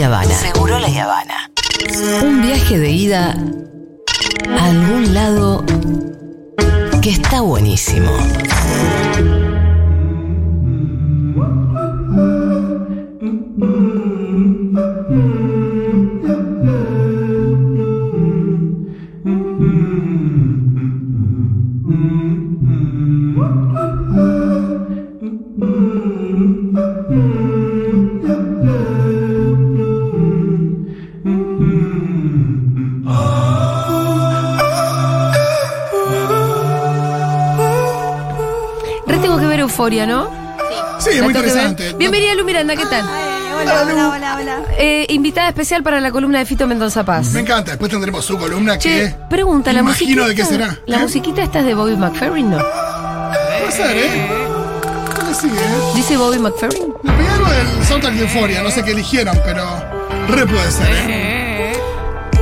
la Habana. Seguro la Habana. Un viaje de ida a algún lado que está buenísimo. Euforia, ¿no? Sí, La muy interesante. Bienvenida, Lu Miranda, ¿qué tal? Hola, hola, hola, hola. Eh, invitada especial para la columna de Fito Mendoza Paz. Me encanta. Después tendremos su columna Che, que. pregunta, ¿la imagino musiquita? de qué será. ¿La ¿Eh? musiquita esta es de Bobby McFerrin, no? Puede ser, ¿eh? Que sí, ¿eh? ¿Dice Bobby McFerrin? Me pegué algo del soundtrack de Euphoria, no sé qué eligieron, pero. Re puede ser, ¿eh?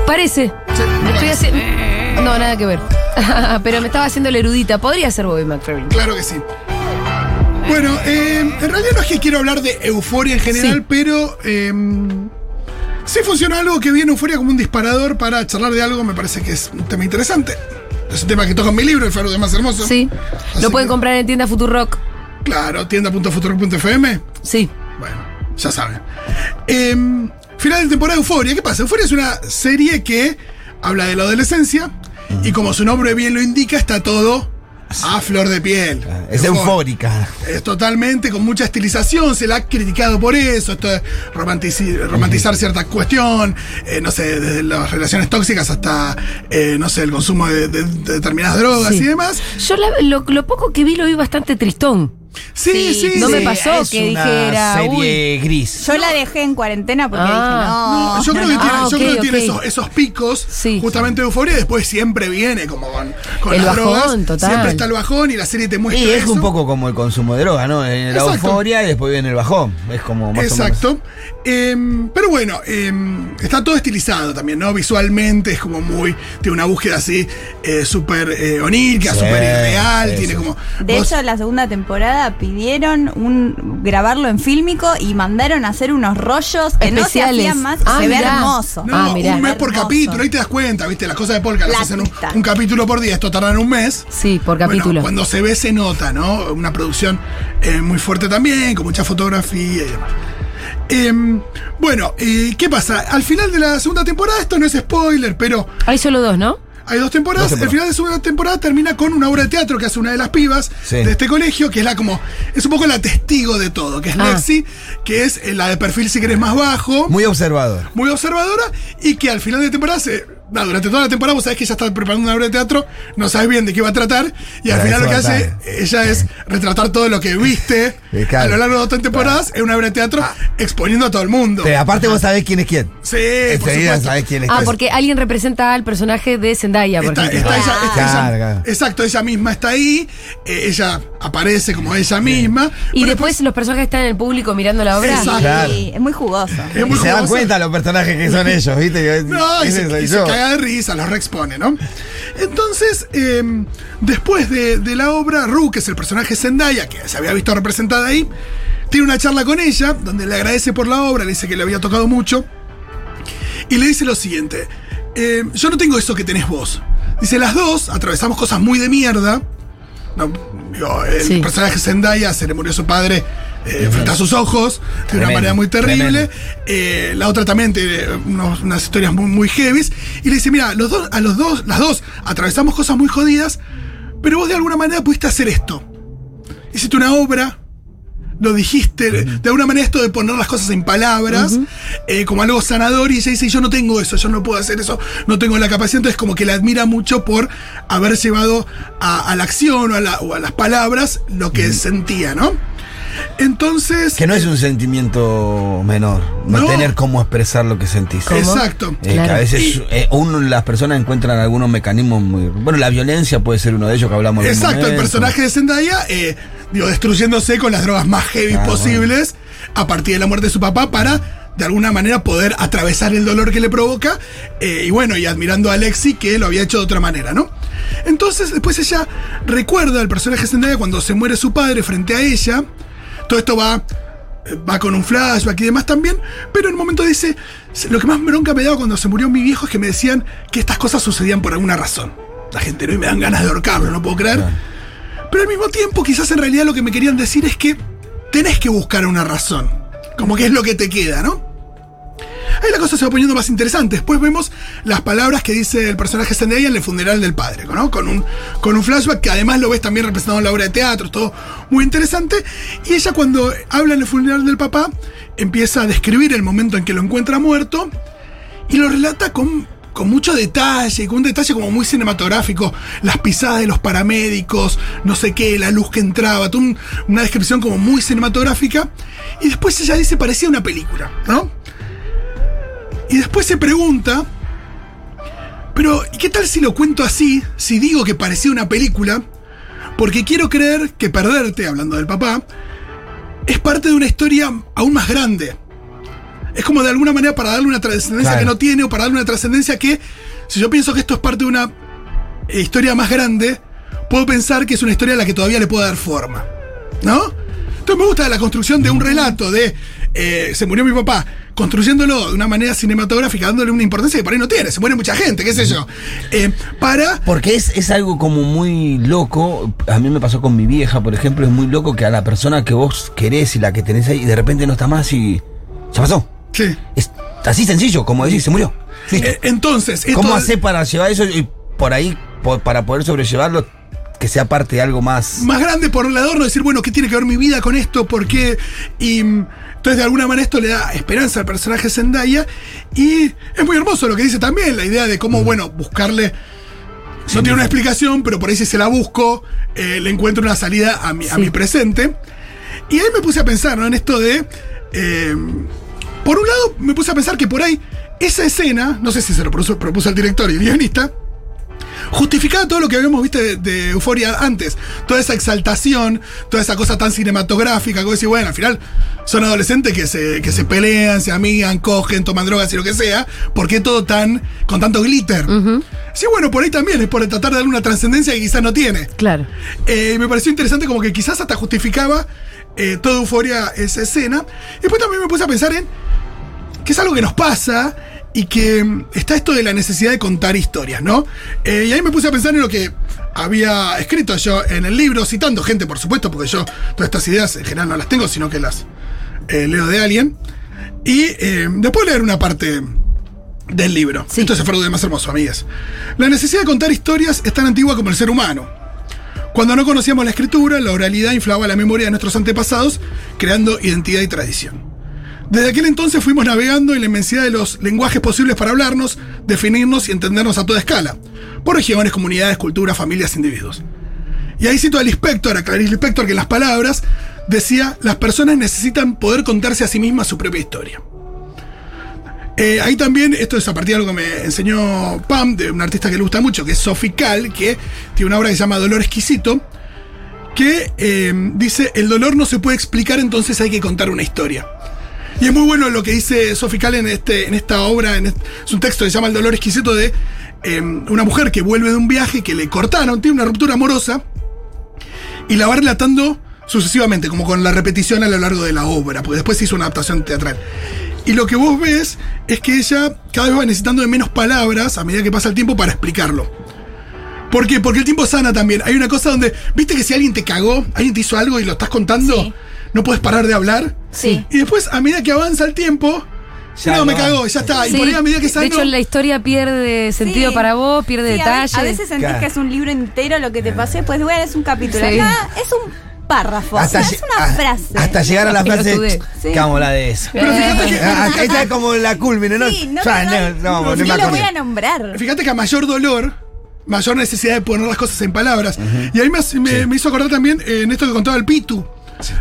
Parece. Sí, me Estoy parece. haciendo... No, nada que ver. Pero me estaba haciendo la erudita. Podría ser Bobby McFerrin. Claro que sí. Bueno, eh, en realidad no es que quiero hablar de euforia en general, Sí. pero eh, sí funciona algo que viene euforia como un disparador para charlar de algo, me parece que es un tema interesante. Es un tema que toca en mi libro, El Faro de Más Hermoso. Sí. Así Lo pueden que, comprar en tienda Futurock. Claro, tienda.futuro.fm. Sí. Bueno, ya saben. Eh, final de temporada de Euforia. ¿Qué pasa? Euforia es una serie que habla de la adolescencia y como su nombre bien lo indica, está todo a flor de piel. Es Euforia. eufórica. Es totalmente con mucha estilización, se la ha criticado por eso, esto de romantici- romantizar cierta cuestión, eh, no sé, desde las relaciones tóxicas hasta, eh, no sé, el consumo de, de- de determinadas drogas Sí. y demás. Yo la- lo, lo poco que vi lo vi bastante tristón. Sí, sí, Sí, no sí. me pasó es que una dijera, serie gris. Yo la dejé en cuarentena porque Ah. dije, no. Yo creo que no, tiene, no. yo Ah, creo que tiene esos, esos picos Sí. justamente de euforia y después siempre viene como con, con El las bajón, drogas. total. Siempre está el bajón y la serie te muestra Y es eso. un poco como el consumo de droga, ¿no? En la Exacto. euforia y después viene el bajón. Es como más Exacto. Em, pero bueno, em, está todo estilizado también, ¿no? Visualmente es como muy. Tiene una búsqueda así eh, súper eh, onírica, Sí, súper irreal. sí, tiene sí. como. De vos- hecho, la segunda temporada pidieron un grabarlo en fílmico y mandaron a hacer unos rollos que no se Especiales. hacían más. Ah, se ve mirá. hermoso. no, Ah, mirá. un mes por Hermoso. capítulo, ahí te das cuenta, ¿viste? Las cosas de Polka las La hacen un, capítulo por día, esto tardan un mes. Sí, por Bueno, capítulo. cuando se ve se nota, ¿no? Una producción eh, muy fuerte también, con mucha fotografía y demás. Em, bueno, eh, ¿qué pasa? Al final de la segunda temporada, esto no es spoiler, pero Hay solo dos, ¿no? hay dos temporadas. Dos temporadas. El final de la segunda temporada termina con una obra de teatro que hace una de las pibas Sí. de este colegio, que es la como. Es un poco la testigo de todo, que es Ah. Lexi, que es eh, la de perfil si querés más bajo, Muy observador. muy observadora, y que al final de temporada se. no, durante toda la temporada vos sabés que ella está preparando una obra de teatro, no sabes bien de qué va a tratar, y al Para final lo que hace. Ella es retratar todo lo que viste claro. a lo largo de otras temporadas en una obra de teatro, exponiendo a todo el mundo. Pero aparte vos sabés quién es quién. Sí, Enseguida sabés quién es Ah, quién. porque alguien representa al personaje de Zendaya, por Está, ejemplo. está ella, está Claro, ella- claro. Exacto, ella misma está ahí, eh, ella aparece como ella misma. Y después los personajes están en el público mirando la obra. Sí, es muy jugoso. es Y muy se dan cuenta los personajes que son ellos, ¿viste? No, y se, y se caga de risa, los reexpone, ¿no? Entonces, eh, después de, de la obra, Que es el personaje Zendaya, que se había visto representada ahí, tiene una charla con ella, donde le agradece por la obra, le dice que le había tocado mucho, y le dice lo siguiente, eh, yo no tengo eso que tenés vos. Dice, las dos atravesamos cosas muy de mierda. No, digo, el Sí. personaje Zendaya se le murió su padre eh, frente a sus ojos de una manera muy terrible. Eh, la otra también tiene unos- unas historias muy, muy heavies. Y le dice, mira, los dos, a los dos, las dos atravesamos cosas muy jodidas, pero vos de alguna manera pudiste hacer esto. Hiciste una obra, lo dijiste, de alguna manera esto de poner las cosas en palabras, eh, como algo sanador, y ella dice, yo no tengo eso, yo no puedo hacer eso, no tengo la capacidad, entonces como que la admira mucho por haber llevado a, a la acción o a, la- o a las palabras lo que sentía, ¿no? Entonces... Que no es un sentimiento menor, no, No. tener cómo expresar lo que sentís. ¿Cómo? Exacto. Eh, Claro. Que a veces Y- eh, uno, las personas encuentran algunos mecanismos muy. Bueno, la violencia puede ser uno de ellos que hablamos Exacto, el personaje de Zendaya, eh, digo, destruyéndose con las drogas más heavy Claro, posibles a partir de la muerte de su papá para de alguna manera poder atravesar el dolor que le provoca eh, y bueno, y admirando a Alexi que lo había hecho de otra manera, ¿no? Entonces después ella recuerda al personaje de Zendaya cuando se muere su padre frente a ella, todo esto va eh, va con un flashback y demás también, pero en un momento dice, lo que más bronca me daba cuando se murió mi viejo es que me decían que estas cosas sucedían por alguna razón. La gente no y me dan ganas de ahorcarlo, no puedo creer. Pero al mismo tiempo, quizás en realidad lo que me querían decir es que tenés que buscar una razón. Como que es lo que te queda, ¿no? Ahí la cosa se va poniendo más interesante. Después vemos las palabras que dice el personaje Zendaya en el funeral del padre, ¿no? Con un, con un flashback que además lo ves también representado en la obra de teatro, todo muy interesante. Y ella cuando habla en el funeral del papá, empieza a describir el momento en que lo encuentra muerto y lo relata con, con mucho detalle, con un detalle como muy cinematográfico, las pisadas de los paramédicos, no sé qué, la luz que entraba, una descripción como muy cinematográfica. Y después ella dice parecía una película, ¿no? Y después se pregunta, pero ¿y qué tal si lo cuento así, si digo que parecía una película? Porque quiero creer que perderte, hablando del papá, es parte de una historia aún más grande. Es como de alguna manera para darle una trascendencia Claro. que no tiene o para darle una trascendencia que, si yo pienso que esto es parte de una eh, historia más grande, puedo pensar que es una historia a la que todavía le puedo dar forma. ¿No? Entonces me gusta la construcción de un relato de eh, se murió mi papá, construyéndolo de una manera cinematográfica, dándole una importancia que por ahí no tiene, se muere mucha gente, qué sé yo. Eh, para Porque es, es algo como muy loco. A mí me pasó con mi vieja, por ejemplo, es muy loco que a la persona que vos querés y la que tenés ahí, de repente no está más y. Ya pasó. Sí. Es así sencillo, como decir, se murió. Eh, entonces, esto- ¿Cómo hacer para llevar eso y por ahí, para poder sobrellevarlo, que sea parte de algo más. más grande por el adorno, decir, bueno, ¿qué tiene que ver mi vida con esto? ¿Por qué? Y mm, entonces de alguna manera esto le da esperanza al personaje Zendaya y es muy hermoso lo que dice también, la idea de cómo, bueno, buscarle... No tiene una explicación, pero por ahí si se la busco, eh, le encuentro una salida a mi, a mi presente. Y ahí me puse a pensar, ¿no? En esto de... eh, por un lado, me puse a pensar que por ahí esa escena, no sé si se lo propuso, propuso el director y el guionista, justificaba todo lo que habíamos visto de, de Euforia antes. Toda esa exaltación, toda esa cosa tan cinematográfica, que decir, bueno, al final son adolescentes que se, que se pelean, se amigan, cogen, toman drogas y lo que sea. ¿Por qué todo tan con tanto glitter? Sí, bueno, por ahí también es por tratar de darle una trascendencia que quizás no tiene. Claro. Eh, me pareció interesante como que quizás hasta justificaba eh, toda euforia esa escena. Y después también me puse a pensar en que es algo que nos pasa y que mm, está esto de la necesidad de contar historias, ¿no? Eh, y ahí me puse a pensar en lo que había escrito yo en el libro, citando gente, por supuesto, porque yo todas estas ideas en general no las tengo, sino que las eh, leo de alguien. Y eh, después leer una parte del libro. Esto es el más hermoso, amigas. La necesidad de contar historias es tan antigua como el ser humano. Cuando no conocíamos la escritura, la oralidad inflaba la memoria de nuestros antepasados, creando identidad y tradición. Desde aquel entonces fuimos navegando en la inmensidad de los lenguajes posibles para hablarnos, definirnos y entendernos a toda escala, por regiones, comunidades, culturas, familias, individuos. Y ahí cito al inspector, a Clarice Lispector, que en las palabras decía, las personas necesitan poder contarse a sí mismas su propia historia. Eh, ahí también, esto es a partir de algo que me enseñó Pam, de un artista que le gusta mucho, que es Sophie Cal, que tiene una obra que se llama Dolor Exquisito, que eh, dice, el dolor no se puede explicar, entonces hay que contar una historia. Y es muy bueno lo que dice Sophie Cal en, este, en esta obra, en este- es un texto que se llama El dolor exquisito de eh, una mujer que vuelve de un viaje que le cortaron, tiene una ruptura amorosa, y la va relatando sucesivamente, como con la repetición a lo largo de la obra, porque después se hizo una adaptación teatral. Y lo que vos ves es que ella cada vez va necesitando de menos palabras a medida que pasa el tiempo para explicarlo. ¿Por qué? Porque el tiempo sana también. Hay una cosa donde, viste que si alguien te cagó, alguien te hizo algo y lo estás contando. No puedes parar de hablar. Sí. Y después, a medida que avanza el tiempo, Ya no, me cagó, ya está. Y por ahí a medida que de sano, hecho, la historia pierde sentido Sí. para vos, pierde Sí, detalle. A, veces sentís Claro. que es un libro entero lo que te pasé, pues bueno, es un capítulo. Sí. Acá es un párrafo, o sea, es una a- frase. Hasta llegar a la frase. Pelotudez. Sí. ¿Cómo la de eso? Pero fíjate que- Ah, Esta es como la culmine, ¿no? Sí, no, te no, no, no lo voy a nombrar. Fíjate que a mayor dolor, mayor necesidad de poner las cosas en palabras. Y ahí me- me hizo acordar también eh, en esto que contaba el Pitu.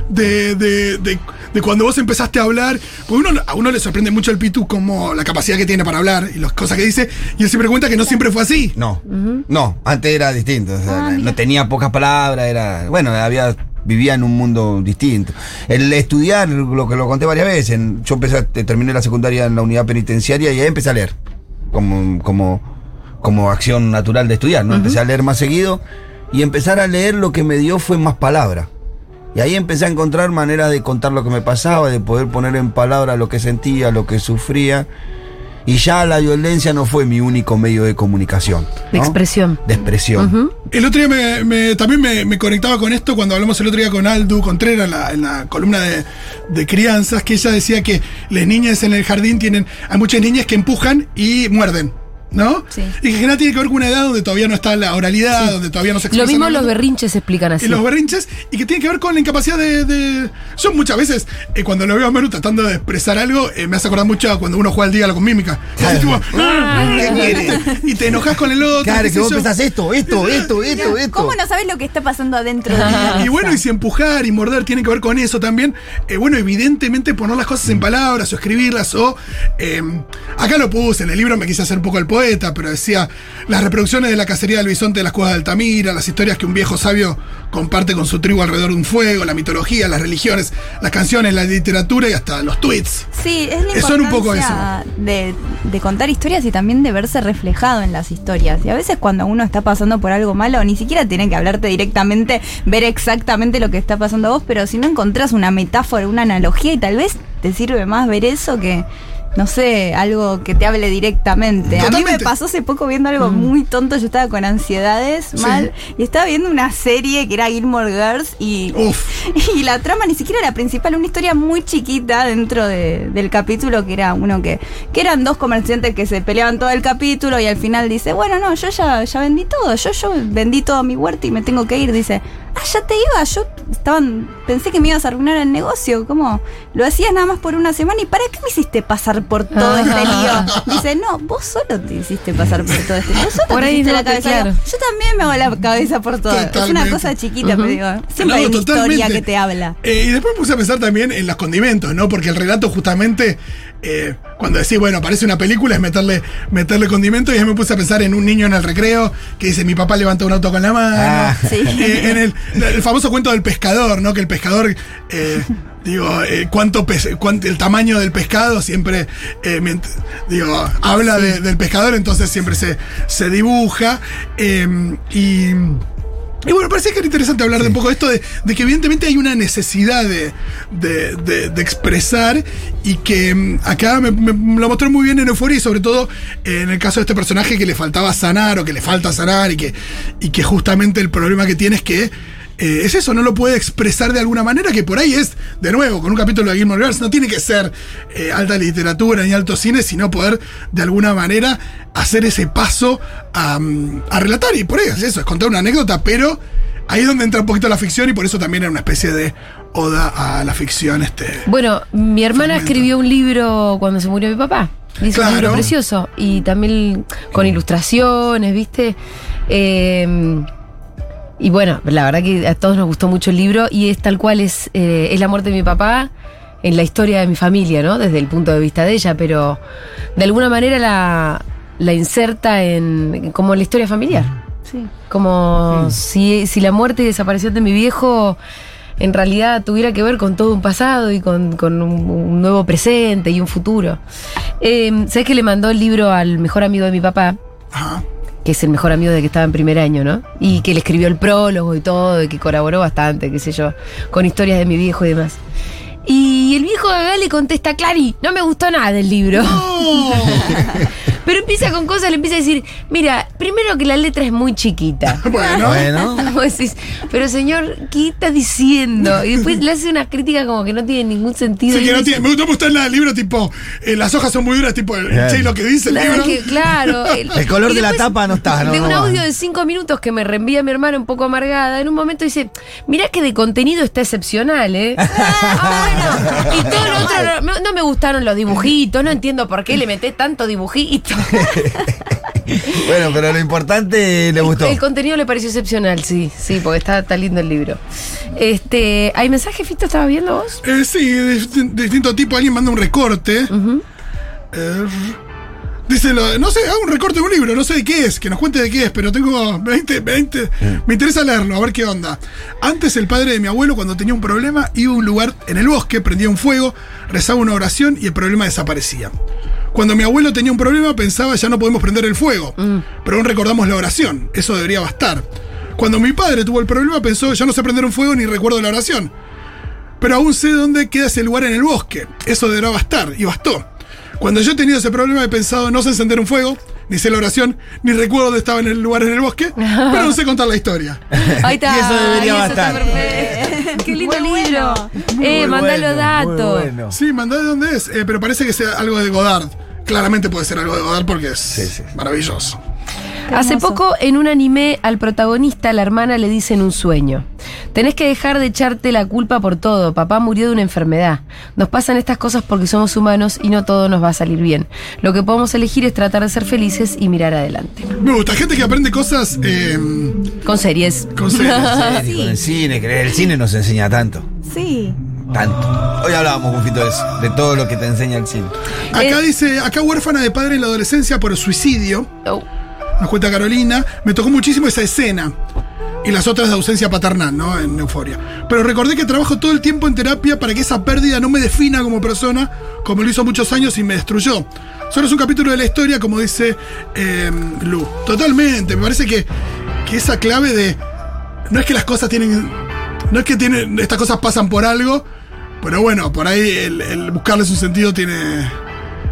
De, de- de- de cuando vos empezaste a hablar. Porque uno, a uno le sorprende mucho el Pitu como la capacidad que tiene para hablar y las cosas que dice. Y él siempre cuenta que no siempre fue así. No, no, antes era distinto. o sea, Ah, no tenía pocas palabras, era. Bueno, había vivía en un mundo distinto. El estudiar, lo que lo conté varias veces, en- yo empecé, a- terminé la secundaria en la unidad penitenciaria y ahí empecé a leer. Como, como, como acción natural de estudiar, ¿no? Empecé a leer más seguido y empezar a leer lo que me dio fue más palabra. Y ahí empecé a encontrar maneras de contar lo que me pasaba, de poder poner en palabras lo que sentía, lo que sufría. Y ya la violencia no fue mi único medio de comunicación. De ¿no? expresión. De expresión. El otro día me, me- también me, me conectaba con esto cuando hablamos el otro día con Aldu Contreras en la, en la columna de, de crianzas, que ella decía que las niñas en el jardín tienen, hay muchas niñas que empujan y muerden. ¿No? Sí. Y que en general tiene que ver con una edad donde todavía no está la oralidad, donde todavía no se Lo mismo los berrinches se explican y así. los berrinches y que tiene que ver con la incapacidad de. de- Yo muchas veces, eh, cuando lo veo a Manu tratando de expresar algo, eh, me hace acordar mucho a cuando uno juega al dígalo con mímica. Y así, tipo, "Ah", y te enojas con el otro. Claro, que vos pensás esto, esto, esto, esto, esto. ¿Cómo no sabes lo que está pasando adentro de? Y bueno, y si empujar y morder tiene que ver con eso también, eh, bueno, evidentemente poner las cosas en palabras o escribirlas o... eh, acá lo puse, en el libro me quise hacer un poco el poeta, pero decía las reproducciones de la cacería del bisonte de las cuevas de Altamira, las historias que un viejo sabio comparte con su tribu alrededor de un fuego, la mitología, las religiones, las canciones, la literatura y hasta los tweets. Sí, es la son un poco importancia de, de contar historias y también de verse reflejado en las historias. Y a veces cuando uno está pasando por algo malo, ni siquiera tienen que hablarte directamente, ver exactamente lo que está pasando a vos, pero si no encontrás una metáfora, una analogía y tal vez te sirve más ver eso que... No sé, algo que te hable directamente. A mí me pasó hace poco viendo algo muy tonto. Yo estaba con ansiedades Sí. mal y estaba viendo una serie que era Gilmore Girls y Uf. y la trama ni siquiera era principal, una historia muy chiquita dentro de- del capítulo que era uno que, que eran dos comerciantes que se peleaban todo el capítulo y al final dice, bueno, no, yo ya, ya vendí todo, yo, yo vendí todo mi huerta y me tengo que ir. Dice, ah, ya te iba, yo estaban, pensé que me ibas a arruinar el negocio, ¿cómo? Lo hacías nada más por una semana y ¿para qué me hiciste pasar por todo este lío? Dice, no, vos solo te hiciste pasar por todo este lío. Vos solo Por te ahí hiciste la cabeza. claro. Yo también me hago la cabeza por todo. Es una cosa chiquita, pero digo, siempre No, hay una totalmente. historia que te habla. Eh, y después me puse a pensar también en los condimentos, ¿no? Porque el relato justamente, eh, cuando decís, bueno, parece una película, es meterle, meterle condimentos, y ahí me puse a pensar en un niño en el recreo que dice, mi papá levantó un auto con la mano. Ah. Sí. Eh, en el, el famoso cuento del pescador, ¿no? Que el pescador, eh, digo, eh, cuánto, pes- cuánto- el tamaño del pescado siempre, eh, digo, habla de- del pescador, entonces siempre se, se dibuja. eh, y. Y bueno, parecía que era interesante hablar de un poco de esto, de, de que evidentemente hay una necesidad de, de- de- expresar y que mm, acá me, me lo mostró muy bien en Euforia y sobre todo eh, en el caso de este personaje que le faltaba sanar o que le falta sanar y que, y que justamente el problema que tiene es que eh, es eso, no lo puede expresar de alguna manera, que por ahí es, de nuevo, con un capítulo de Gilmore Girls, no tiene que ser eh, alta literatura ni alto cine, sino poder de alguna manera hacer ese paso a, mm, a relatar. Y por ahí es eso, es contar una anécdota, pero ahí es donde entra un poquito la ficción y por eso también era una especie de oda a la ficción. Este. Bueno, mi hermana Fragmento. escribió un libro cuando se murió mi papá. Un Claro. libro precioso. Y también con ilustraciones, ¿viste? Eh, y bueno, la verdad que a todos nos gustó mucho el libro y es tal cual es, eh, es la muerte de mi papá en la historia de mi familia, ¿no? Desde el punto de vista de ella, pero de alguna manera la, la inserta en como la historia familiar. Sí. Como si, si la muerte y desaparición de mi viejo en realidad tuviera que ver con todo un pasado y con, con un, un nuevo presente y un futuro. Eh, ¿Sabes que le mandó el libro al mejor amigo de mi papá? Ajá. Que es el mejor amigo de que estaba en primer año, ¿no? Y que le escribió el prólogo y todo, y que colaboró bastante, qué sé yo, con historias de mi viejo y demás. Y el viejo Gagá le contesta, Clary, no me gustó nada del libro. Pero empieza con cosas, le empieza a decir, mira, primero que la letra es muy chiquita. Bueno, Bueno. Vos decís, pero señor, ¿qué estás diciendo? Y después le hace una crítica como que no tiene ningún sentido. sí, que no dice, tiene, me gustó mostrar en el libro, tipo, eh, las hojas son muy duras, tipo, Claro. che, lo que dice el Claro, libro. que- claro. El color de la tapa no está, no, de un audio de cinco minutos que me reenvía mi hermana un poco amargada, en un momento dice, mirá que de contenido está excepcional, ¿eh? ah, bueno. Y todo lo otro, no, no me gustaron los dibujitos, no entiendo por qué le metés tanto dibujito. Bueno, pero lo importante le gustó. El contenido le pareció excepcional, sí, sí, porque está, está lindo el libro. Este, ¿hay mensaje, Fito? ¿Estabas viendo vos? Eh, sí, de, de- de distinto tipo. Alguien manda un recorte. Eh, dice, lo- no sé, hago un recorte de un libro, no sé de qué es, que nos cuente de qué es, pero tengo 20, 20. Me interesa leerlo, a ver qué onda. Antes el padre de mi abuelo, cuando tenía un problema, iba a un lugar en el bosque, prendía un fuego, rezaba una oración y el problema desaparecía. Cuando mi abuelo tenía un problema, pensaba ya no podemos prender el fuego, pero aún recordamos la oración, eso debería bastar. Cuando mi padre tuvo el problema pensó, ya no sé prender un fuego ni recuerdo la oración. Pero aún sé dónde queda ese lugar en el bosque. Eso deberá bastar, y bastó. Cuando yo he tenido ese problema he pensado, no sé encender un fuego, ni sé la oración, ni recuerdo dónde estaba en el lugar en el bosque, pero no sé contar la historia. Ahí está. Y eso debería bastar. Qué lindo libro. Eh, Muy mandá bueno, los datos. bueno. Sí, mandá de dónde es, eh, pero parece que sea algo de Godard. Claramente puede ser algo de Godard porque es Sí, sí. maravilloso. Hace poco en un anime al protagonista la hermana le dice en un sueño, tenés que dejar de echarte la culpa por todo, papá murió de una enfermedad. Nos pasan estas cosas porque somos humanos y no todo nos va a salir bien. Lo que podemos elegir es tratar de ser felices y mirar adelante. Me gusta, gente que aprende cosas eh, Con series. con series. Sí, Con el cine, que el cine nos enseña tanto. Sí. Tanto. Hoy hablábamos, Confito, de eso, de todo lo que te enseña el cine. Acá Eh. dice, acá huérfana de padre en la adolescencia por suicidio, Oh. nos cuenta Carolina, me tocó muchísimo esa escena. Y las otras de ausencia paternal, ¿no? En Euforia. Pero recordé que trabajo todo el tiempo en terapia para que esa pérdida no me defina como persona, como lo hizo muchos años y me destruyó. Solo es un capítulo de la historia, como dice eh, Lu. Totalmente. Me parece que, que esa clave de. No es que las cosas tienen. No es que tienen, estas cosas pasan por algo, pero bueno, por ahí el, el buscarles un sentido tiene.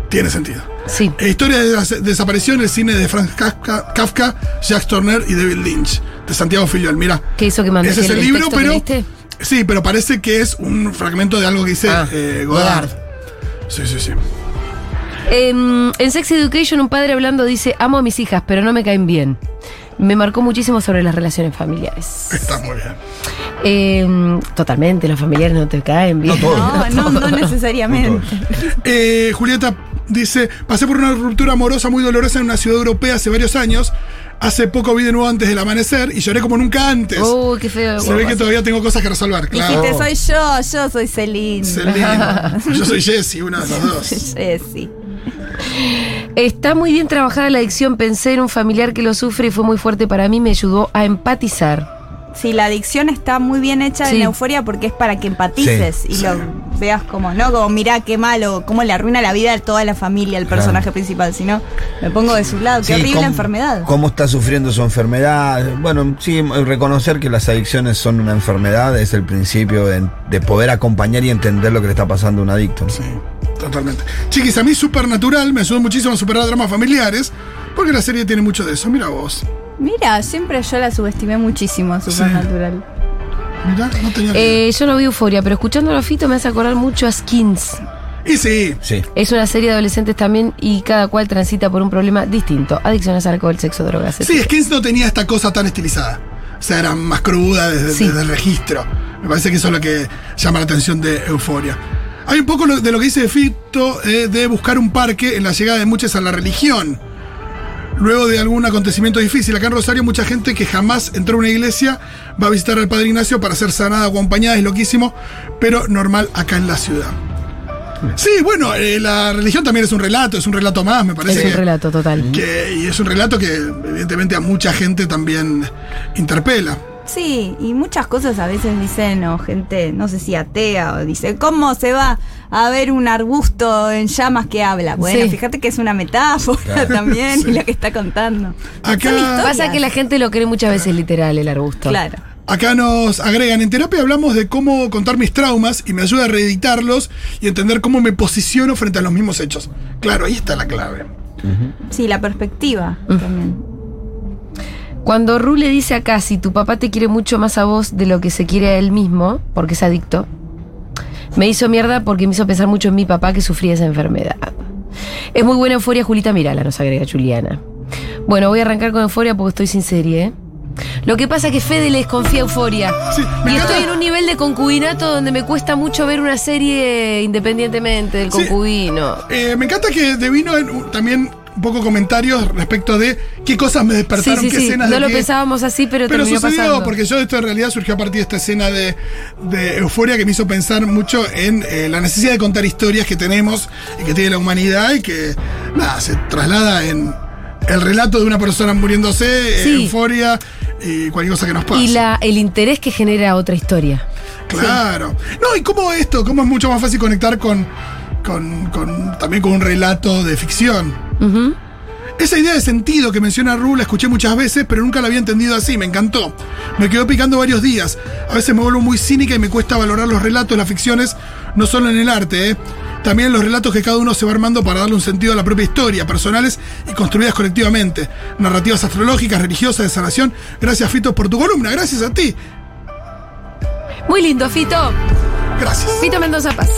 Tiene sentido. Sí. Eh, Historia de des- desaparición, el cine de Franz Kafka, Kafka, Jack Turner y David Lynch, de Santiago Filial. Mira, ¿Qué hizo que mandé ese es el- libro, pero. Sí, pero parece que es un fragmento de algo que dice Ah, eh, Godard. Godard. Sí, sí, sí. Em, en Sex Education un padre hablando dice, amo a mis hijas, pero no me caen bien. Me marcó muchísimo sobre las relaciones familiares. Está muy bien. Em, totalmente, los familiares no te caen bien. No todos. No, no, no necesariamente. Eh, Julieta dice: Pasé por una ruptura amorosa muy dolorosa en una ciudad europea hace varios años. Hace poco vi de nuevo antes del amanecer y lloré como nunca antes. Oh, qué feo. Se ve que todavía tengo cosas que resolver, claro. Dijiste, soy yo, yo soy Celine. Celine. Yo soy Jesse, uno de los dos. Jessy. Está muy bien trabajada la adicción. Pensé en un familiar que lo sufre y fue muy fuerte para mí. Me ayudó a empatizar. Sí, la adicción está muy bien hecha Sí. en Euforia porque es para que empatices Sí, y sí. lo veas como, no como mirá qué malo, cómo le arruina la vida a toda la familia, el personaje principal, sino me pongo de su lado, qué horrible cómo- enfermedad. Cómo está sufriendo su enfermedad. Bueno, sí, reconocer que las adicciones son una enfermedad es el principio de, de poder acompañar y entender lo que le está pasando a un adicto. ¿no? Sí, totalmente. Chiquis, a mí Supernatural me ayudó muchísimo a superar dramas familiares, porque la serie tiene mucho de eso. Mira vos. Mira, siempre yo la subestimé muchísimo, Supernatural. Mira, no tenía Eh, yo no vi Euforia, pero escuchando a Fito me hace acordar mucho a Skins. Y sí, Sí. Es una serie de adolescentes también y cada cual transita por un problema distinto. Adicciones, alcohol, sexo, drogas. Sí, etc. Skins no tenía esta cosa tan estilizada. O sea, era más cruda desde, Sí. desde el registro. Me parece que eso es lo que llama la atención de Euforia. Hay un poco lo- de lo que dice Fito eh, de buscar un parque en la llegada de muchos a la religión. Luego de algún acontecimiento difícil, acá en Rosario mucha gente que jamás entró a una iglesia va a visitar al Padre Ignacio para ser sanada o acompañada, es loquísimo, pero normal acá en la ciudad. Sí, bueno, eh, la religión también es un relato, es un relato más, me parece. Es un que- relato total. que- y es un relato que evidentemente a mucha gente también interpela. Sí, y muchas cosas a veces dicen, o gente, no sé si atea, o dice, ¿cómo se va a ver un arbusto en llamas que habla? Bueno, Sí. fíjate que es una metáfora también, y lo que está contando. Acá-. Pasa que la gente lo cree muchas veces literal, el arbusto. Claro. Acá nos agregan, en terapia hablamos de cómo contar mis traumas y me ayuda a reeditarlos y entender cómo me posiciono frente a los mismos hechos. Claro, ahí está la clave. Sí, la perspectiva también. Cuando Ru le dice a Casi, tu papá te quiere mucho más a vos de lo que se quiere a él mismo, porque es adicto, me hizo mierda porque me hizo pensar mucho en mi papá que sufría esa enfermedad. Es muy buena euforia, Julita Mirala, nos agrega Juliana. Bueno, voy a arrancar con euforia porque estoy sin serie, ¿eh? Lo que pasa es que Fede les confía euforia. Sí, y estoy en un nivel de concubinato donde me cuesta mucho ver una serie independientemente del Sí. concubino. Eh, me encanta que devino en- uh, también un poco comentarios respecto de qué cosas me Sí, despertaron, sí, qué sí. escenas No de lo qué- pensábamos así, pero, Pero terminó sucedió, pasando. porque yo esto en realidad surgió a partir de esta escena de, de euforia que me hizo pensar mucho en eh, la necesidad de contar historias que tenemos y que tiene la humanidad y que nada, se traslada en el relato de una persona muriéndose, eh, Sí. euforia y cualquier cosa que nos pase. Y la, el interés que genera otra historia. Claro. No, y cómo esto, cómo es mucho más fácil conectar con, con, con- también con un relato de ficción. Esa idea de sentido que menciona Ru la escuché muchas veces, pero nunca la había entendido así, me encantó. Me quedó picando varios días. A veces me vuelvo muy cínica y me cuesta valorar los relatos, las ficciones, no solo en el arte, ¿eh? también en los relatos que cada uno se va armando para darle un sentido a la propia historia, personales y construidas colectivamente. Narrativas astrológicas, religiosas, de sanación. Gracias, Fito, por tu columna. Gracias a ti. Muy lindo, Fito. Gracias. Fito Mendoza Paz.